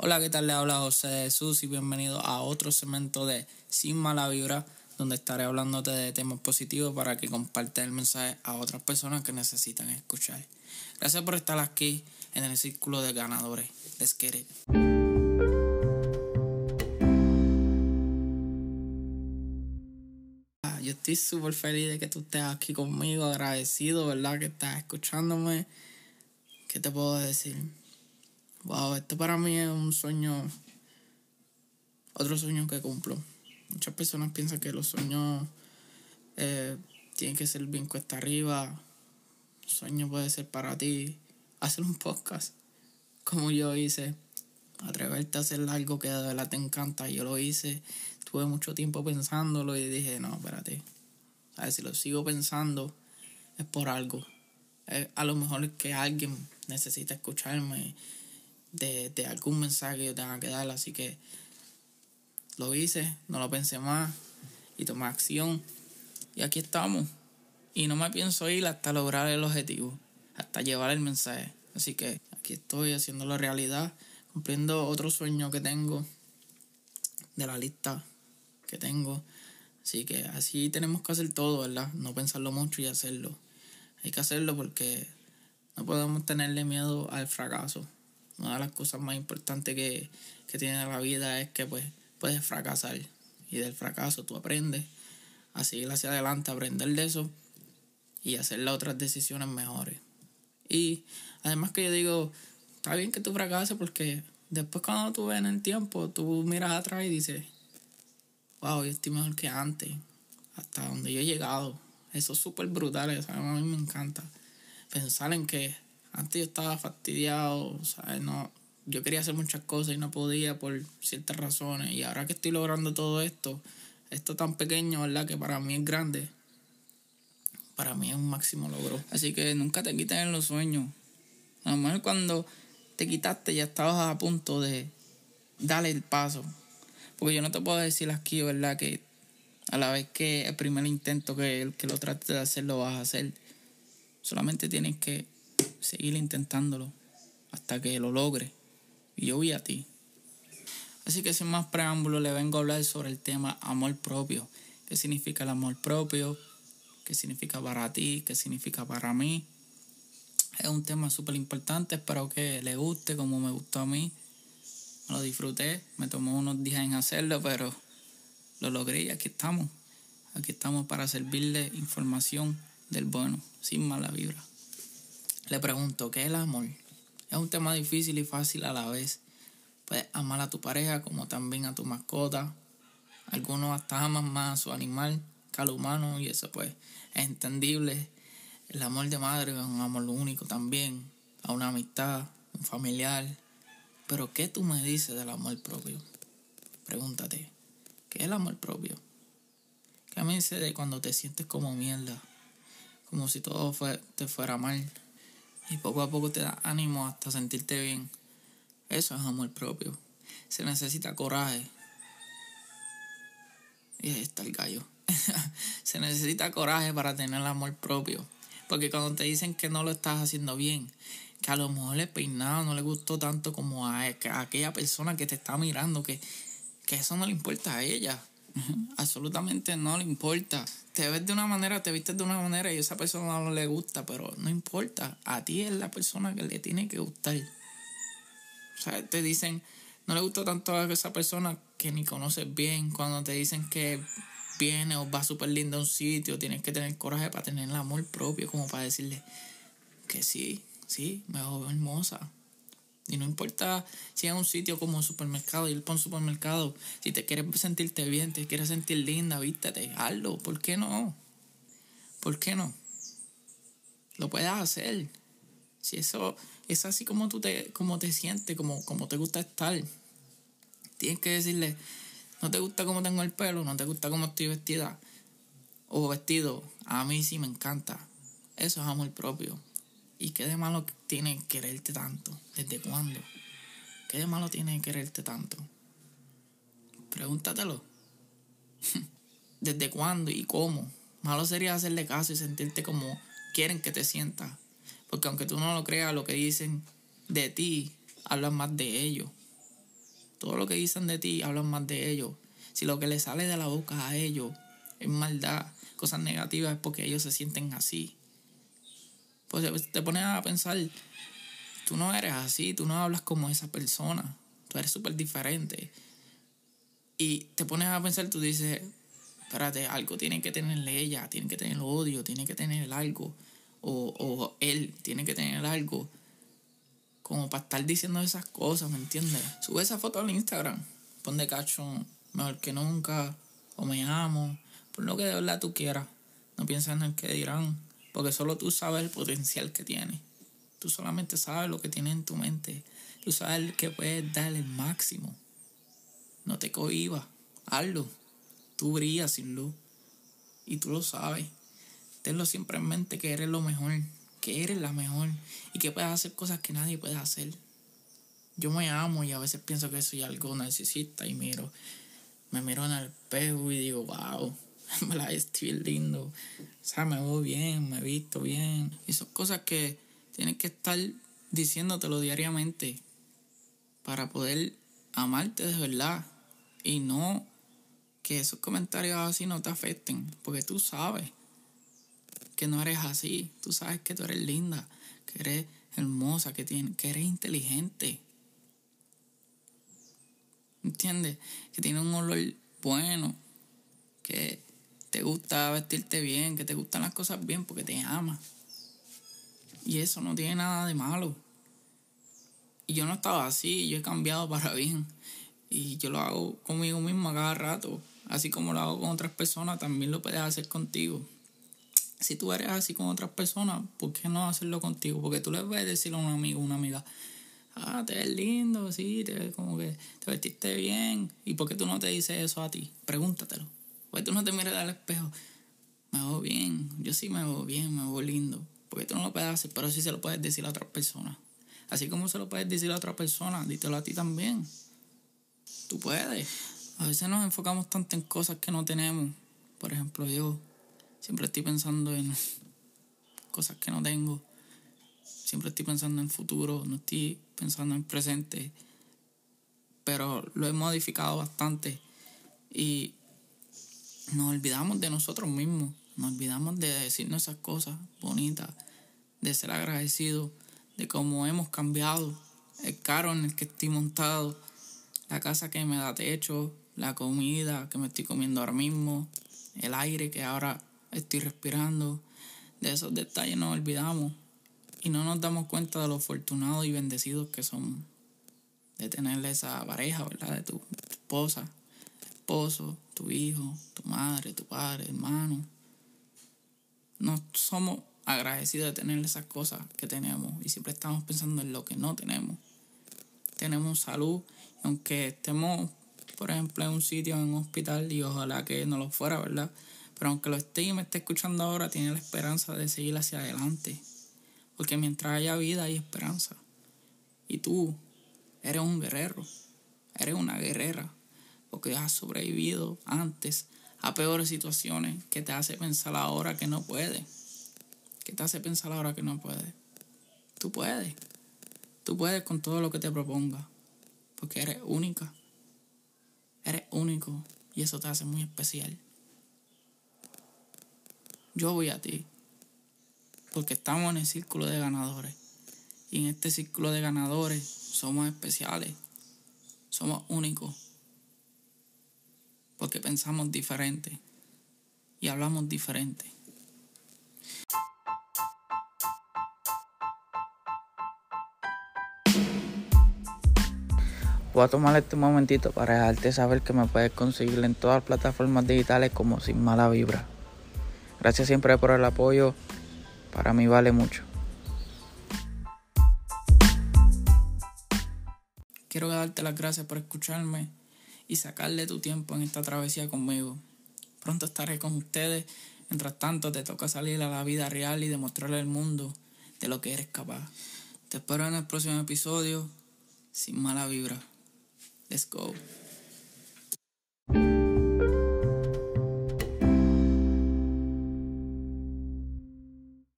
Hola, ¿qué tal? Le habla José Jesús y bienvenido a otro segmento de Sin Mala Vibra, donde estaré hablándote de temas positivos para que compartas el mensaje a otras personas que necesitan escuchar. Gracias por estar aquí en el círculo de ganadores. Get it. Ah, Yo estoy súper feliz de que tú estés aquí conmigo, agradecido, ¿verdad? Que estás escuchándome. ¿Qué te puedo decir? Wow, esto para mí es un sueño, otro sueño que cumplo. Muchas personas piensan que los sueños eh, tienen que ser bien cuesta arriba. Un sueño puede ser para ti hacer un podcast, como yo hice. Atreverte a hacer algo que de verdad te encanta. Yo lo hice, tuve mucho tiempo pensándolo y dije, no, espérate. A si lo sigo pensando es por algo. Eh, a lo mejor es que alguien necesita escucharme de, algún mensaje que yo tenga que dar. Así que lo hice, no lo pensé más y tomé acción. Y aquí estamos. Y no me pienso ir hasta lograr el objetivo, hasta llevar el mensaje. Así que aquí estoy haciéndolo realidad, cumpliendo otro sueño que tengo de la lista que tengo. Así que así tenemos que hacer todo, ¿verdad? No pensarlo mucho y hacerlo. Hay que hacerlo porque no podemos tenerle miedo al fracaso. Una de las cosas más importantes que, que tiene la vida es que pues puedes fracasar. Y del fracaso tú aprendes a seguir hacia adelante, aprender de eso y hacer las otras decisiones mejores. Y además que yo digo, está bien que tú fracases porque después cuando tú ves en el tiempo, tú miras atrás y dices, wow, yo estoy mejor que antes, hasta donde yo he llegado. Eso es súper brutal, eso a mí me encanta. Pensar en que antes yo estaba fastidiado, ¿sabes? No, yo quería hacer muchas cosas y no podía por ciertas razones. Y ahora que estoy logrando todo esto, esto tan pequeño, ¿verdad? Que para mí es grande. Para mí es un máximo logro. Así que nunca te quites en los sueños. A lo mejor cuando te quitaste ya estabas a punto de darle el paso. Porque yo no te puedo decir aquí, ¿verdad? Que a la vez que el primer intento que, que lo trates de hacer lo vas a hacer. Solamente tienes que seguir intentándolo hasta que lo logres. Y yo voy a ti. Así que sin más preámbulo le vengo a hablar sobre el tema amor propio. ¿Qué significa el amor propio? ¿Qué significa para ti? ¿Qué significa para mí? Es un tema súper importante. Espero que le guste como me gustó a mí. Lo disfruté. Me tomó unos días en hacerlo, pero lo logré y aquí estamos. Aquí estamos para servirle información del bueno, sin mala vibra. Le pregunto, ¿qué es el amor? Es un tema difícil y fácil a la vez. Puedes amar a tu pareja como también a tu mascota. Algunos hasta aman más a su animal que al humano y eso pues es entendible. El amor de madre es un amor único también, a una amistad, un familiar. Pero ¿qué tú me dices del amor propio? Pregúntate, ¿qué es el amor propio? ¿Qué me dice de cuando te sientes como mierda? Como si todo te fuera mal y poco a poco te da ánimo hasta sentirte bien. Eso es amor propio. Se necesita coraje. Y ahí está el gallo. Se necesita coraje para tener amor propio. Porque cuando te dicen que no lo estás haciendo bien, que a lo mejor el peinado no le gustó tanto como a, aquella persona que te está mirando, que, que eso no le importa a ella. Absolutamente no le importa. Te ves de una manera, te vistes de una manera y esa persona no le gusta, pero no importa. A ti es la persona que le tiene que gustar. O sea, te dicen, no le gusta tanto a esa persona que ni conoces bien. Cuando te dicen que viene o va súper lindo a un sitio, tienes que tener coraje para tener el amor propio, como para decirle que sí, sí, me veo hermosa. Y no importa si es un sitio como un supermercado, ir para un supermercado, si te quieres sentirte bien, te quieres sentir linda, vístete, hazlo. ¿Por qué no? ¿Por qué no? Lo puedes hacer. Si eso es así como tú te, como te sientes, como, como te gusta estar. Tienes que decirle, no te gusta cómo tengo el pelo, no te gusta cómo estoy vestida o vestido. A mí sí me encanta. Eso es amor propio. ¿Y qué de malo tiene quererte tanto? ¿Desde cuándo? ¿Qué de malo tiene quererte tanto? Pregúntatelo. ¿Desde cuándo y cómo? Malo sería hacerle caso y sentirte como quieren que te sientas. Porque aunque tú no lo creas, lo que dicen de ti hablan más de ellos. Todo lo que dicen de ti hablan más de ellos. Si lo que le sale de la boca a ellos es maldad, cosas negativas, es porque ellos se sienten así. Pues te pones a pensar, tú no eres así, tú no hablas como esa persona, tú eres súper diferente. Y te pones a pensar, tú dices, espérate, algo tiene que tenerle ella, tiene que tener odio, tiene que tener algo, o, o él tiene que tener algo, como para estar diciendo esas cosas, ¿me entiendes? Sube esa foto al Instagram, pon de cacho mejor que nunca, o me amo, por lo que de verdad tú quieras, no pienses en el que dirán, porque solo tú sabes el potencial que tiene. Tú solamente sabes lo que tiene en tu mente. Tú sabes que puedes dar el máximo. No te cohibas. Hazlo. Tú brillas sin luz. Y tú lo sabes. Tenlo siempre en mente que eres lo mejor. Que eres la mejor. Y que puedes hacer cosas que nadie puede hacer. Yo me amo y a veces pienso que soy algo narcisista y miro. Me miro en el espejo y digo, wow, estoy lindo. O sea, me veo bien, me he visto bien. Y son cosas que tienes que estar diciéndotelo diariamente para poder amarte de verdad y no que esos comentarios así no te afecten, porque tú sabes que no eres así, tú sabes que tú eres linda, que eres hermosa, que, tiene, que eres inteligente. ¿Entiendes? Que tiene un olor bueno, que te gusta vestirte bien, que te gustan las cosas bien porque te ama. Y eso no tiene nada de malo. Y yo no estaba así, yo he cambiado para bien. Y yo lo hago conmigo mismo a cada rato. Así como lo hago con otras personas, también lo puedes hacer contigo. Si tú eres así con otras personas, ¿por qué no hacerlo contigo? Porque tú le puedes decir a un amigo, una amiga, ah, te ves lindo, sí, te como que te vestiste bien. ¿Y por qué tú no te dices eso a ti? Pregúntatelo. ¿Por qué tú no te miras al espejo? Me veo bien, yo sí me veo bien, me veo lindo. Porque tú no lo puedes hacer, pero sí se lo puedes decir a otras personas. Así como se lo puedes decir a otra persona, dítelo a ti también. Tú puedes. A veces nos enfocamos tanto en cosas que no tenemos. Por ejemplo, yo siempre estoy pensando en cosas que no tengo. Siempre estoy pensando en futuro, no estoy pensando en presente. Pero lo he modificado bastante. Y nos olvidamos de nosotros mismos. Nos olvidamos de decirnos esas cosas bonitas, de ser agradecidos de cómo hemos cambiado, el carro en el que estoy montado, la casa que me da techo, la comida que me estoy comiendo ahora mismo, el aire que ahora estoy respirando. De esos detalles nos olvidamos y no nos damos cuenta de lo afortunados y bendecidos que somos de tener esa pareja, ¿verdad? De tu esposa, esposo, tu hijo, tu madre, tu padre, hermano. No somos agradecido de tener esas cosas que tenemos y siempre estamos pensando en lo que no tenemos. Tenemos salud, aunque estemos, por ejemplo, en un sitio, en un hospital, y ojalá que no lo fuera, ¿verdad? Pero aunque lo esté y me esté escuchando ahora, tiene la esperanza de seguir hacia adelante. Porque mientras haya vida hay esperanza. Y tú eres un guerrero, eres una guerrera, porque has sobrevivido antes a peores situaciones que te hace pensar ahora que no puedes. ¿Qué te hace pensar ahora que no puedes? Tú puedes. Tú puedes con todo lo que te proponga. Porque eres única. Eres único. Y eso te hace muy especial. Yo voy a ti. Porque estamos en el círculo de ganadores. Y en este círculo de ganadores somos especiales. Somos únicos. Porque pensamos diferente. Y hablamos diferente. Voy a tomar este momentito para dejarte saber que me puedes conseguir en todas las plataformas digitales como Sin Mala Vibra. Gracias siempre por el apoyo, para mí vale mucho. Quiero darte las gracias por escucharme y sacarle tu tiempo en esta travesía conmigo. Pronto estaré con ustedes, mientras tanto te toca salir a la vida real y demostrarle al mundo de lo que eres capaz. Te espero en el próximo episodio, sin mala vibra. Let's go.